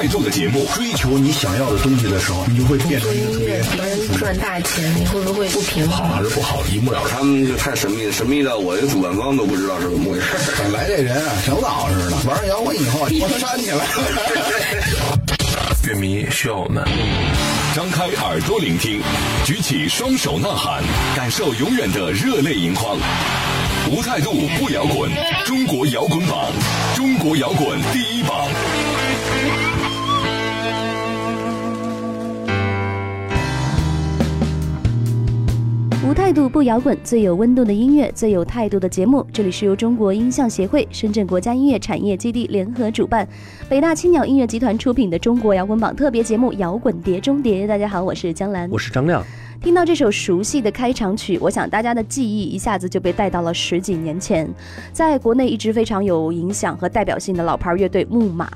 最有态度的节目。追求你想要的东西的时候，你就会变成一个特别别人赚大钱，你会不会不平好衡？还是不好，一目了然。他们就太神秘了，神秘到我这主办方都不知道是怎么回事。本来这人啊，挺老实的，玩上摇滚以后，我煽起来了。乐迷需要我们。张开耳朵聆听，举起双手呐喊，感受永远的热泪盈眶。无态度不摇滚，中国摇滚榜，中国摇滚第一榜。态度不摇滚，最有温度的音乐，最有态度的节目。这里是由中国音像协会、深圳国家音乐产业基地联合主办，北大青鸟音乐集团出品的中国摇滚榜特别节目《摇滚碟中谍》。大家好，我是江兰，我是张亮。听到这首熟悉的开场曲，我想大家的记忆一下子就被带到了十几年前，在国内一直非常有影响和代表性的老牌乐队木马。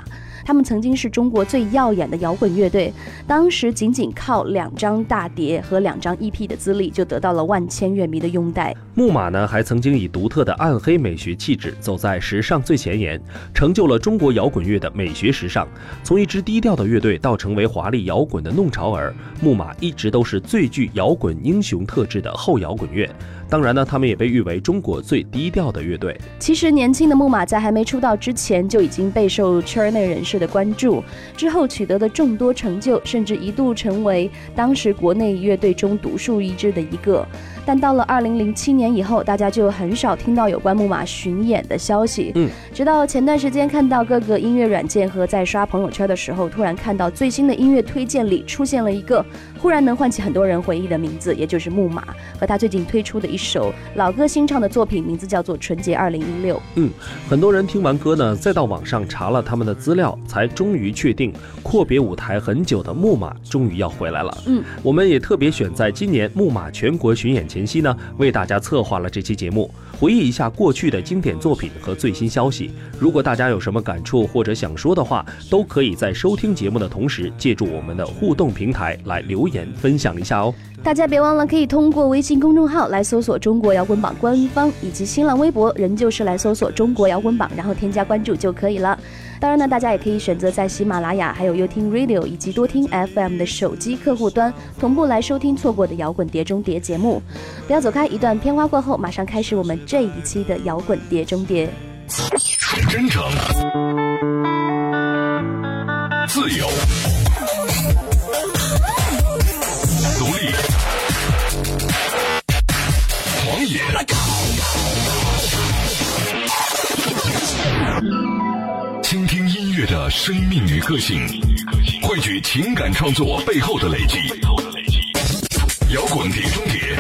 他们曾经是中国最耀眼的摇滚乐队，当时仅仅靠两张大碟和两张 EP 的资历，就得到了万千乐迷的拥戴。木马呢，还曾经以独特的暗黑美学气质，走在时尚最前沿，成就了中国摇滚乐的美学时尚。从一支低调的乐队到成为华丽摇滚的弄潮儿，木马一直都是最具摇滚英雄特质的后摇滚乐。当然呢，他们也被誉为中国最低调的乐队。其实，年轻的木马在还没出道之前就已经备受圈内人士的关注，之后取得的众多成就，甚至一度成为当时国内乐队中独树一帜的一个。但到了二零零七年以后，大家就很少听到有关木马巡演的消息。嗯，直到前段时间看到各个音乐软件和在刷朋友圈的时候，突然看到最新的音乐推荐里出现了一个忽然能唤起很多人回忆的名字，也就是木马和他最近推出的一首老歌新唱的作品，名字叫做《纯洁二零一六》。嗯，很多人听完歌呢，再到网上查了他们的资料，才终于确定阔别舞台很久的木马终于要回来了。嗯，我们也特别选在今年木马全国巡演前夕呢，为大家策划了这期节目，回忆一下过去的经典作品和最新消息。如果大家有什么感触或者想说的话，都可以在收听节目的同时，借助我们的互动平台来留言分享一下哦。大家别忘了，可以通过微信公众号来搜索“中国摇滚榜”官方，以及新浪微博，仍旧是来搜索“中国摇滚榜”，然后添加关注就可以了。当然呢，大家也可以选择在喜马拉雅、还有优听 Radio 以及多听 FM 的手机客户端同步来收听错过的摇滚碟中碟节目。不要走开，一段片花过后，马上开始我们这一期的摇滚碟中碟。真诚、自由、野，倾听音乐的生命与个性，汇聚情感创作背后的累积。摇滚碟中谍，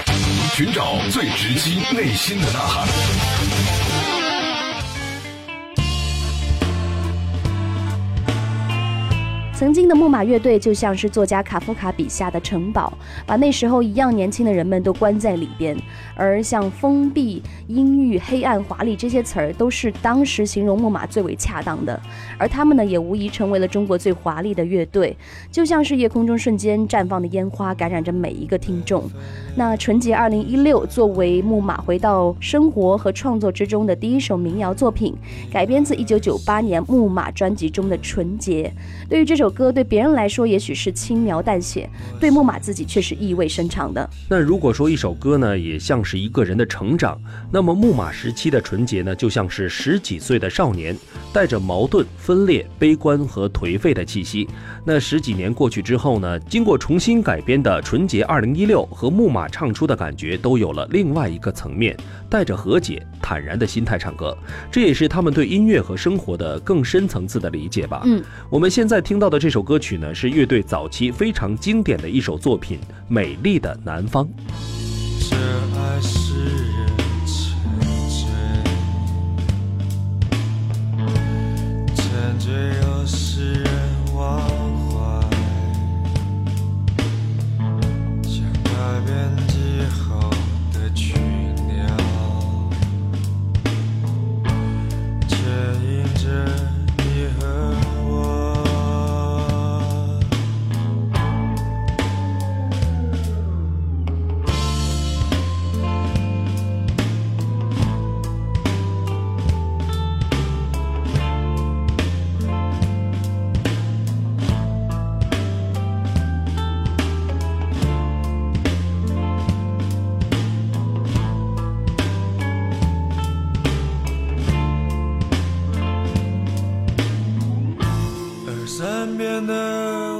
寻找最直击内心的呐喊。曾经的木马乐队就像是作家卡夫卡笔下的城堡，把那时候一样年轻的人们都关在里边。而像封闭、阴郁、黑暗、华丽这些词儿，都是当时形容木马最为恰当的。而他们呢，也无疑成为了中国最华丽的乐队，就像是夜空中瞬间绽放的烟花，感染着每一个听众。那《纯洁二零一六》作为木马回到生活和创作之中的第一首民谣作品，改编自一九九八年木马专辑中的《纯洁》。对于这首歌，对别人来说也许是轻描淡写，对木马自己却是意味深长的。那如果说一首歌呢，也像是一个人的成长，那么木马时期的纯洁呢，就像是十几岁的少年，带着矛盾、分裂、悲观和颓废的气息。那十几年过去之后呢，经过重新改编的《纯洁二零一六》和木马唱出的感觉都有了另外一个层面，带着和解、坦然的心态唱歌，这也是他们对音乐和生活的更深层次的理解吧。嗯，我们现在听到的这首歌曲呢，是乐队早期非常经典的一首作品《美丽的南方》。身边的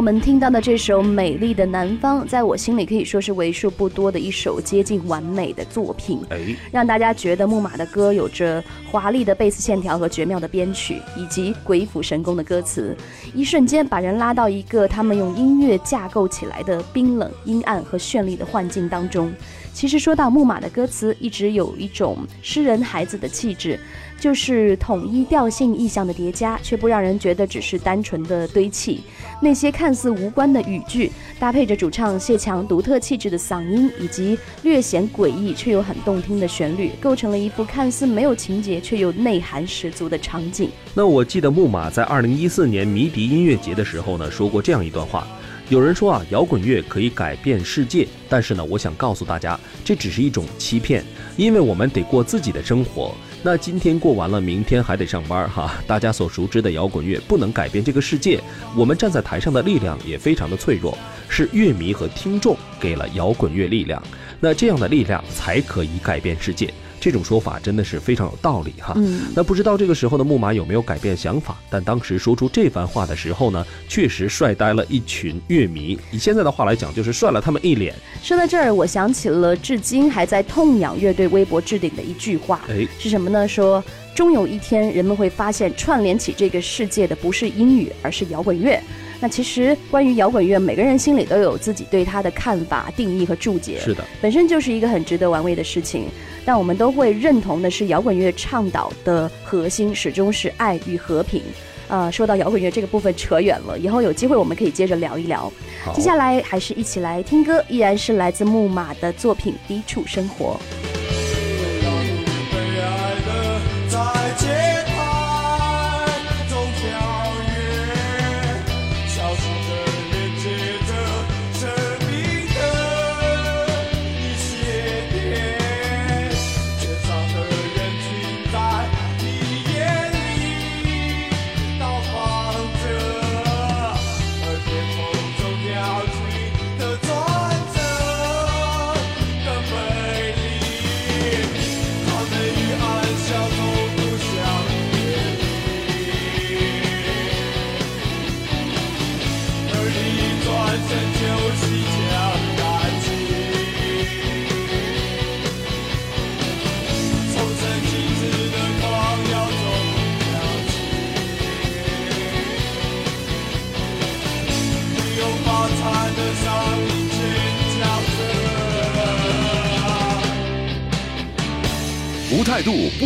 我们听到的这首《美丽的南方》，在我心里可以说是为数不多的一首接近完美的作品。哎，让大家觉得木马的歌有着华丽的贝斯线条和绝妙的编曲，以及鬼斧神工的歌词，一瞬间把人拉到一个他们用音乐架构起来的冰冷、阴暗和绚丽的幻境当中。其实说到木马的歌词，一直有一种诗人孩子的气质，就是统一调性意象的叠加，却不让人觉得只是单纯的堆砌。那些看似无关的语句，搭配着主唱谢强独特气质的嗓音，以及略显诡异却又很动听的旋律，构成了一幅看似没有情节却又内涵十足的场景。那我记得木马在二零一四年迷笛音乐节的时候呢，说过这样一段话。有人说啊，摇滚乐可以改变世界，但是呢，我想告诉大家，这只是一种欺骗，因为我们得过自己的生活。那今天过完了，明天还得上班哈。大家所熟知的摇滚乐不能改变这个世界，我们站在台上的力量也非常的脆弱，是乐迷和听众给了摇滚乐力量，那这样的力量才可以改变世界。这种说法真的是非常有道理哈。嗯，那不知道这个时候的木马有没有改变想法？但当时说出这番话的时候呢，确实帅呆了一群乐迷。以现在的话来讲，就是帅了他们一脸。说到这儿，我想起了至今还在痛仰乐队微博置顶的一句话，哎，是什么呢？说终有一天，人们会发现串联起这个世界的不是英语，而是摇滚乐。那其实关于摇滚乐，每个人心里都有自己对它的看法、定义和注解，是的，本身就是一个很值得玩味的事情。但我们都会认同的是，摇滚乐倡导的核心始终是爱与和平。呃，说到摇滚乐这个部分扯远了，以后有机会我们可以接着聊一聊。接下来还是一起来听歌，依然是来自木马的作品《低处生活》。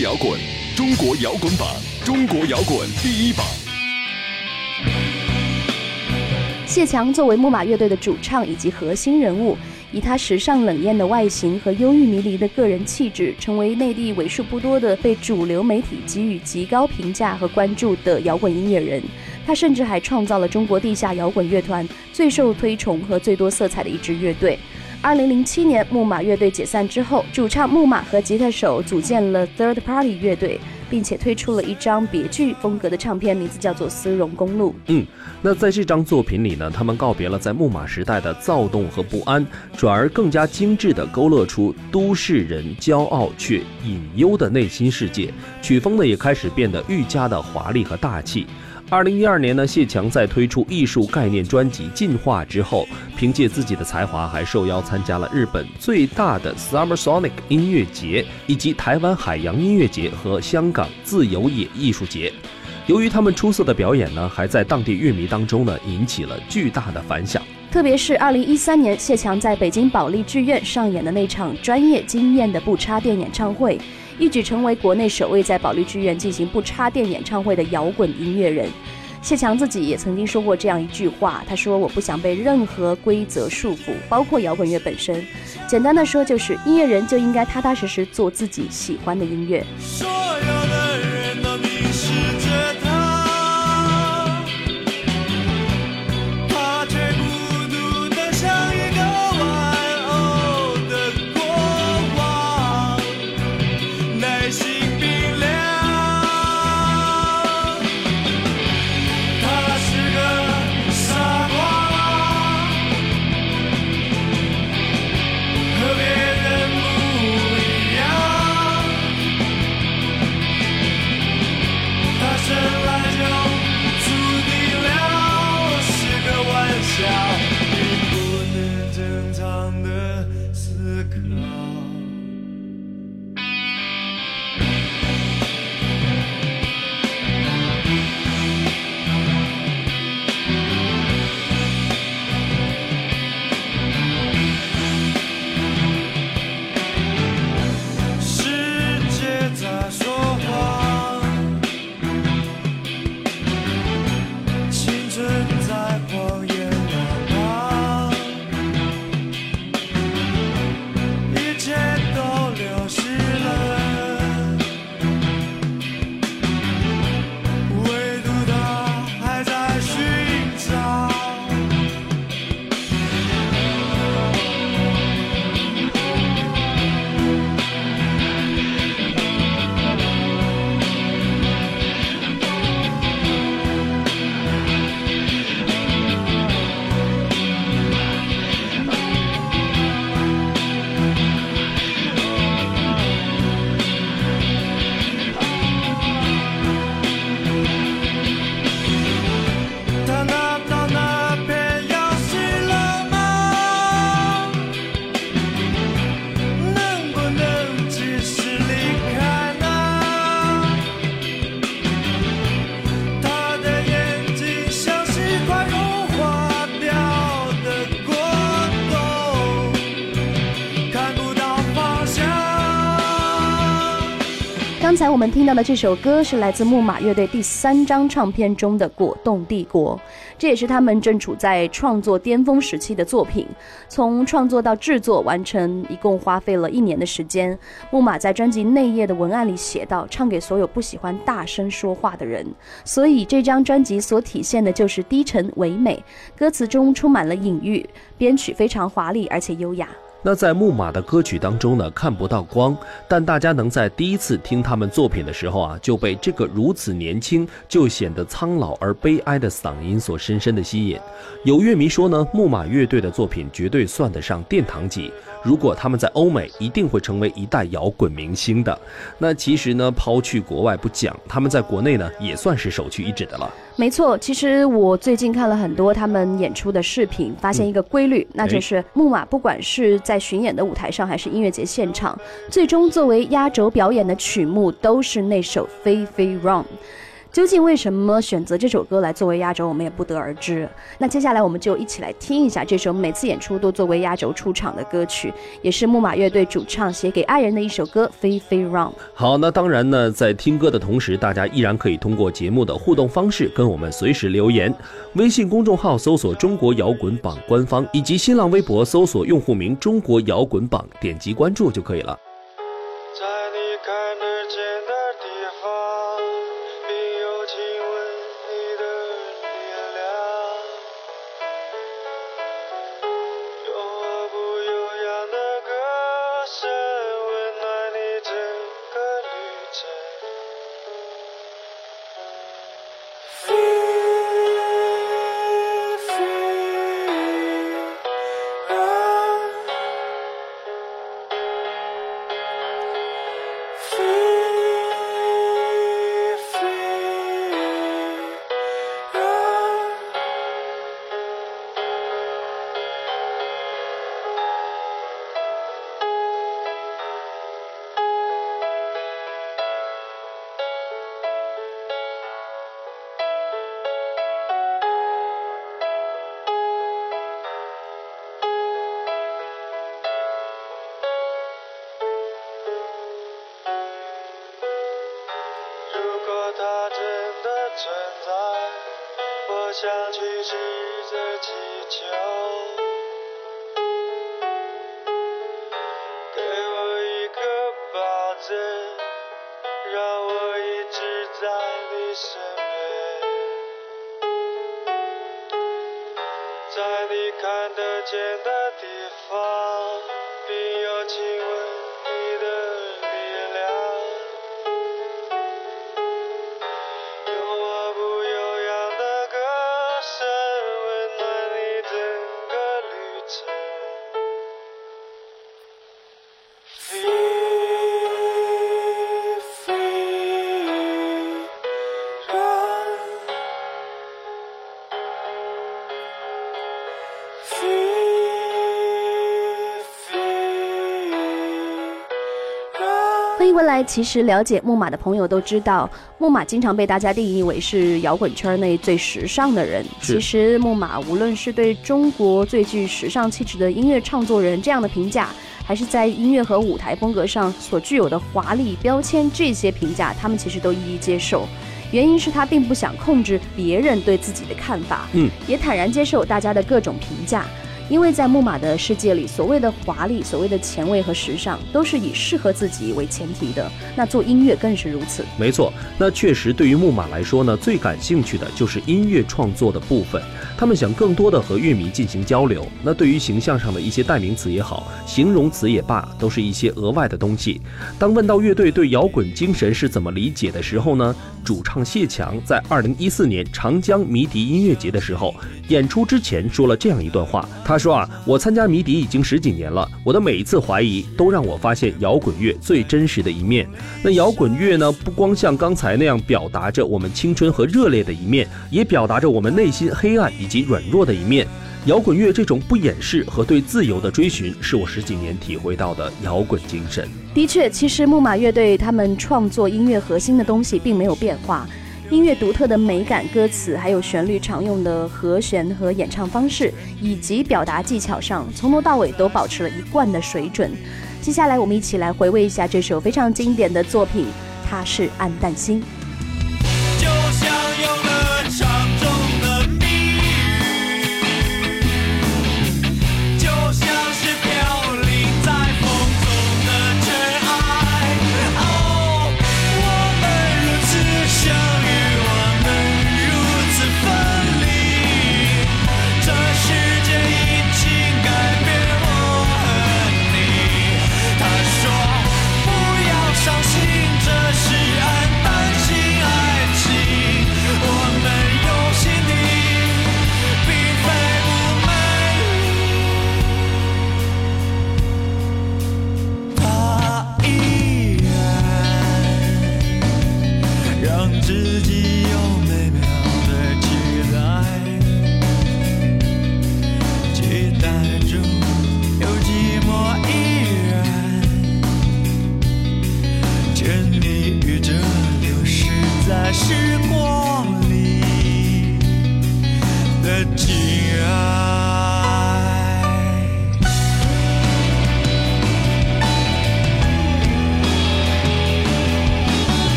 摇滚，中国摇滚榜，中国摇滚第一榜。谢强作为木马乐队的主唱以及核心人物，以他时尚冷艳的外形和忧郁迷离的个人气质，成为内地为数不多的被主流媒体给予极高评价和关注的摇滚音乐人。他甚至还创造了中国地下摇滚乐团最受推崇和最多色彩的一支乐队。二零零七年，木马乐队解散之后，主唱木马和吉他手组建了 Third Party 乐队，并且推出了一张别具风格的唱片，名字叫做《丝绒公路》。嗯，那在这张作品里呢，他们告别了在木马时代的躁动和不安，转而更加精致地勾勒出都市人骄傲却隐忧的内心世界。曲风呢也开始变得愈加的华丽和大气。二零一二年呢，谢强在推出艺术概念专辑《进化》之后，凭借自己的才华，还受邀参加了日本最大的 Summer Sonic 音乐节，以及台湾海洋音乐节和香港自由野艺术节。由于他们出色的表演呢，还在当地乐迷当中呢引起了巨大的反响。特别是二零一三年谢强在北京保利剧院上演的那场专业惊艳的不插电演唱会，一举成为国内首位在保利剧院进行不插电演唱会的摇滚音乐人。谢强自己也曾经说过这样一句话，他说：“我不想被任何规则束缚，包括摇滚乐本身。简单的说，就是音乐人就应该踏踏实实做自己喜欢的音乐。”我们听到的这首歌是来自木马乐队第三张唱片中的《果冻帝国》，这也是他们正处在创作巅峰时期的作品。从创作到制作完成，一共花费了一年的时间。木马在专辑内页的文案里写道：“唱给所有不喜欢大声说话的人。”所以这张专辑所体现的就是低沉唯美，歌词中充满了隐喻，编曲非常华丽而且优雅。那在木马的歌曲当中呢，看不到光，但大家能在第一次听他们作品的时候啊，就被这个如此年轻就显得苍老而悲哀的嗓音所深深的吸引。有乐迷说呢，木马乐队的作品绝对算得上殿堂级，如果他们在欧美，一定会成为一代摇滚明星的。那其实呢，抛去国外不讲，他们在国内呢，也算是首屈一指的了。没错，其实我最近看了很多他们演出的视频，发现一个规律，那就是木马不管是在巡演的舞台上，还是音乐节现场，最终作为压轴表演的曲目都是那首《飞飞 Run》。究竟为什么选择这首歌来作为压轴，我们也不得而知。那接下来我们就一起来听一下这首每次演出都作为压轴出场的歌曲，也是木马乐队主唱写给爱人的一首歌《飞飞 Run》。好，那当然呢，在听歌的同时，大家依然可以通过节目的互动方式跟我们随时留言。微信公众号搜索“中国摇滚榜”官方，以及新浪微博搜索用户名“中国摇滚榜”，点击关注就可以了。它真的存在，我想去试着祈求。给我一个保证，让我一直在你身边，在你看得见的。回来。其实了解木马的朋友都知道，木马经常被大家定义为是摇滚圈内最时尚的人。其实木马无论是对中国最具时尚气质的音乐创作人这样的评价，还是在音乐和舞台风格上所具有的华丽标签，这些评价他们其实都一一接受。原因是他并不想控制别人对自己的看法，嗯，也坦然接受大家的各种评价。因为在木马的世界里，所谓的华丽、所谓的前卫和时尚，都是以适合自己为前提的。那做音乐更是如此。没错，那确实对于木马来说呢，最感兴趣的就是音乐创作的部分。他们想更多的和乐迷进行交流。那对于形象上的一些代名词也好，形容词也罢，都是一些额外的东西。当问到乐队对摇滚精神是怎么理解的时候呢，主唱谢强在二零一四年长江迷笛音乐节的时候，演出之前说了这样一段话。他说啊，我参加迷笛已经十几年了，我的每一次怀疑都让我发现摇滚乐最真实的一面。那摇滚乐呢，不光像刚才那样表达着我们青春和热烈的一面，也表达着我们内心黑暗以及软弱的一面。摇滚乐这种不掩饰和对自由的追寻，是我十几年体会到的摇滚精神。的确，其实木马乐队他们创作音乐核心的东西并没有变化，音乐独特的美感、歌词，还有旋律常用的和弦和演唱方式，以及表达技巧上，从头到尾都保持了一贯的水准。接下来，我们一起来回味一下这首非常经典的作品，它是《暗淡星》。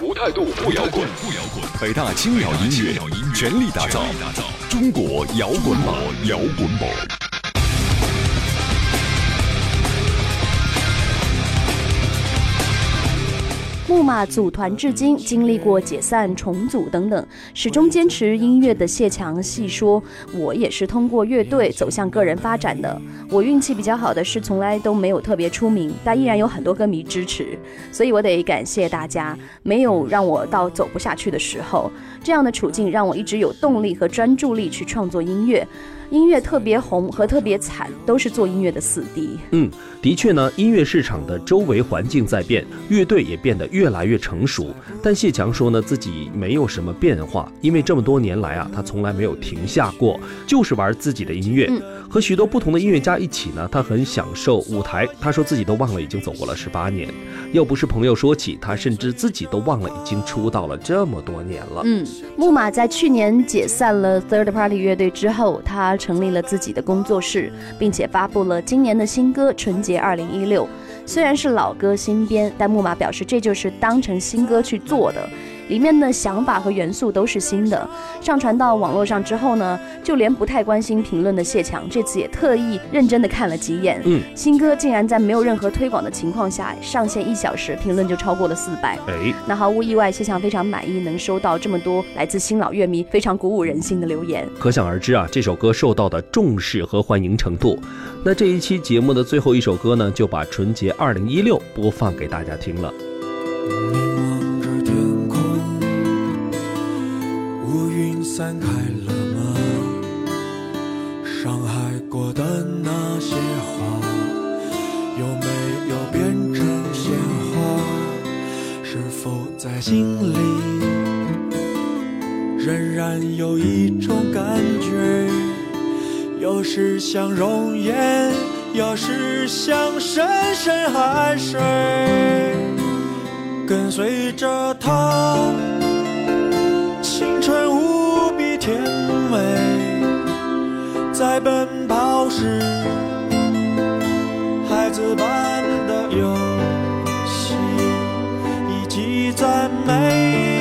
无态度不摇滚，不摇滚。北大青鸟音乐全力打造中国摇滚榜，摇滚榜。木马组团至今，经历过解散、重组等等，始终坚持音乐的谢强细说：“我也是通过乐队走向个人发展的。我运气比较好的是，从来都没有特别出名，但依然有很多歌迷支持，所以我得感谢大家，没有让我到走不下去的时候。这样的处境让我一直有动力和专注力去创作音乐。”音乐特别红和特别惨，都是做音乐的死敌。嗯，的确呢，音乐市场的周围环境在变，乐队也变得越来越成熟。但谢强说呢，自己没有什么变化，因为这么多年来啊，他从来没有停下过，就是玩自己的音乐。和许多不同的音乐家一起呢，他很享受舞台。他说自己都忘了已经走过了十八年，要不是朋友说起，他甚至自己都忘了已经出道了这么多年了。嗯，木马在去年解散了 Third Party 乐队之后，他成立了自己的工作室，并且发布了今年的新歌《纯洁二零一六》。虽然是老歌新编，但木马表示这就是当成新歌去做的。里面的想法和元素都是新的，上传到网络上之后呢，就连不太关心评论的谢强这次也特意认真的看了几眼。嗯，新歌竟然在没有任何推广的情况下上线一小时，评论就超过了四百。哎，那毫无意外，谢强非常满意，能收到这么多来自新老乐迷非常鼓舞人心的留言。可想而知啊，这首歌受到的重视和欢迎程度。那这一期节目的最后一首歌呢，就把《纯洁二零一六》播放给大家听了。有时像容颜，有时像深深海水，跟随着它，青春无比。甜美，在奔跑时，孩子般的游戏，以及在每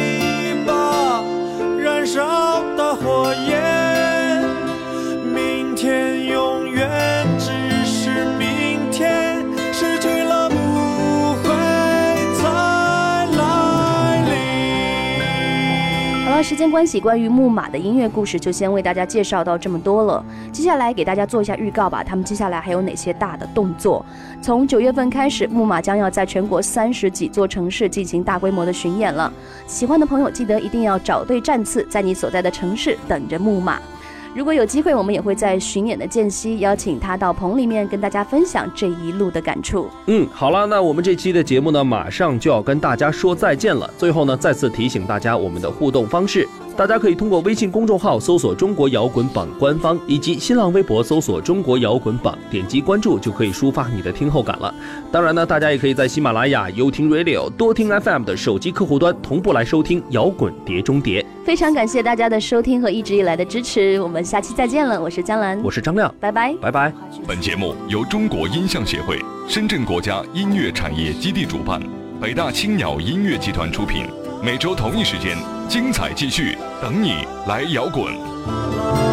时间关系，关于木马的音乐故事就先为大家介绍到这么多了。接下来给大家做一下预告吧，他们接下来还有哪些大的动作？从九月份开始，木马将要在全国三十几座城市进行大规模的巡演了。喜欢的朋友记得一定要找对站次，在你所在的城市等着木马。如果有机会，我们也会在巡演的间隙邀请他到棚里面跟大家分享这一路的感触。嗯，好了，那我们这期的节目呢，马上就要跟大家说再见了。最后呢，再次提醒大家我们的互动方式。大家可以通过微信公众号搜索“中国摇滚榜”官方，以及新浪微博搜索“中国摇滚榜”，点击关注就可以抒发你的听后感了。当然呢，大家也可以在喜马拉雅、优听 Radio、多听 FM 的手机客户端同步来收听《摇滚碟中谍》。非常感谢大家的收听和一直以来的支持，我们下期再见了。我是江兰，我是张亮，拜拜，拜拜。本节目由中国音像协会、深圳国家音乐产业基地主办，北大青鸟音乐集团出品。每周同一时间精彩继续等你来摇滚。